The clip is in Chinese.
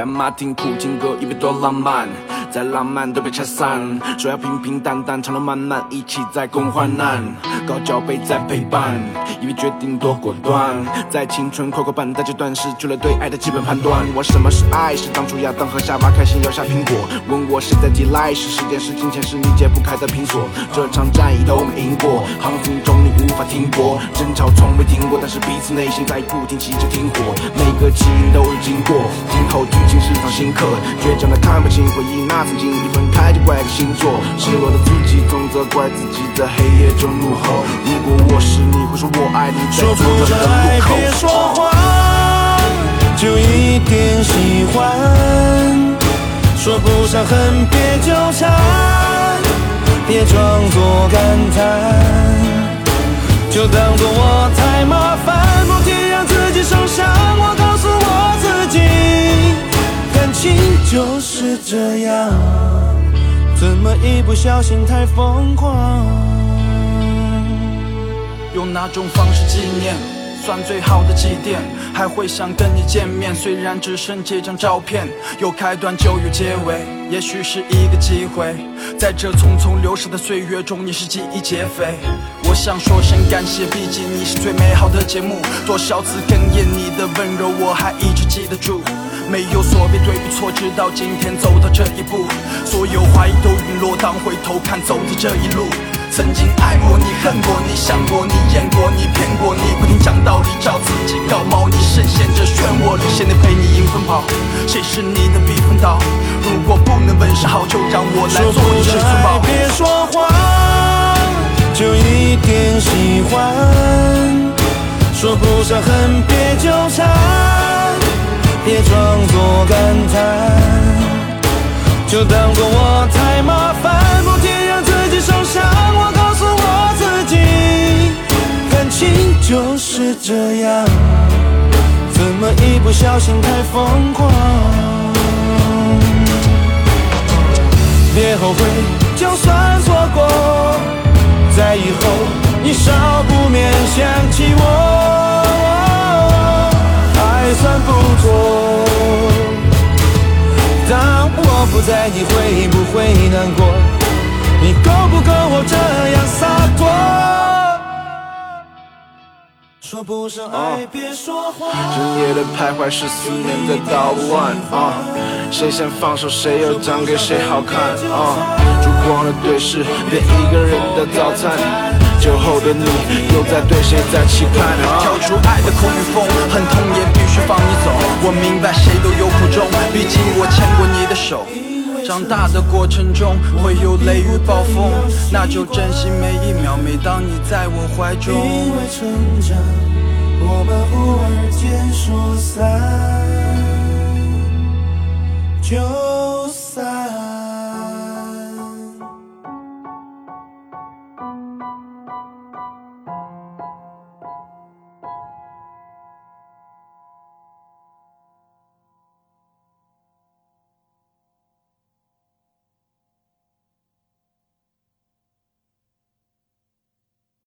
干嘛听苦情歌？一别多浪漫，再浪漫都被拆散。说要平平淡淡，长路漫漫，一起在共患难。高脚杯在陪伴，以为决定多果断。在青春快过半的阶段，失去了对爱的基本判断。我什么是爱？是当初亚当和夏娃开心咬下苹果。问我谁在抵赖？是时间，是金钱，是你解不开的拼锁。这场战役都没赢过，航行中你无法停泊，争吵从未停过，但是彼此内心在不停祈着停火。每个起因都经过，新课。倔强的看不清回忆，那曾经一分开就怪个星座。失落的自己总责怪自己在黑夜中怒吼。如果我是你，会说我爱你，在说不上爱，别说谎，就一点喜欢。说不上恨，别纠缠，别装作感叹，就当作我不小心太疯狂？用哪种方式纪念，算最好的祭奠？还会想跟你见面，虽然只剩这张照片。有开端就有结尾，也许是一个机会。在这匆匆流逝的岁月中，你是记忆劫匪。我想说声感谢，毕竟你是最美好的节目。多少次哽咽，你的温柔记得住。没有所谓对与错，直到今天走到这一步，所有怀疑都陨落。当回头看走的这一路。曾经爱过你，恨过你，想过你，演过你，骗过你，不停讲道理，找自己搞毛。你深陷这漩涡里，谁能陪你迎风跑？谁是你的避风岛？如果不能问声好，就让我来做你至尊宝。别说谎，就一点喜欢。说不上恨，别纠缠，别装作感叹，就当作我太麻烦，不停让自己受伤。我告诉我自己，感情就是这样，怎么一不小心太疯狂？别后悔，就算错过，在以后你少不免想起我，不在，你会不会难过？你够不够我这样洒脱？说不上爱，别说谎。深夜的徘徊是思念在捣乱啊，谁先放手谁又长给谁好看啊？烛光的对视，变一个人的早餐。酒后的你又在对谁在期盼啊？跳出爱的空与风，很痛也必须放。我明白谁都有苦衷毕竟我牵过你的手。长大的过程中会有雷雨暴风那就珍惜每一秒每当你在我怀中。因为成长我们忽尔间说散。就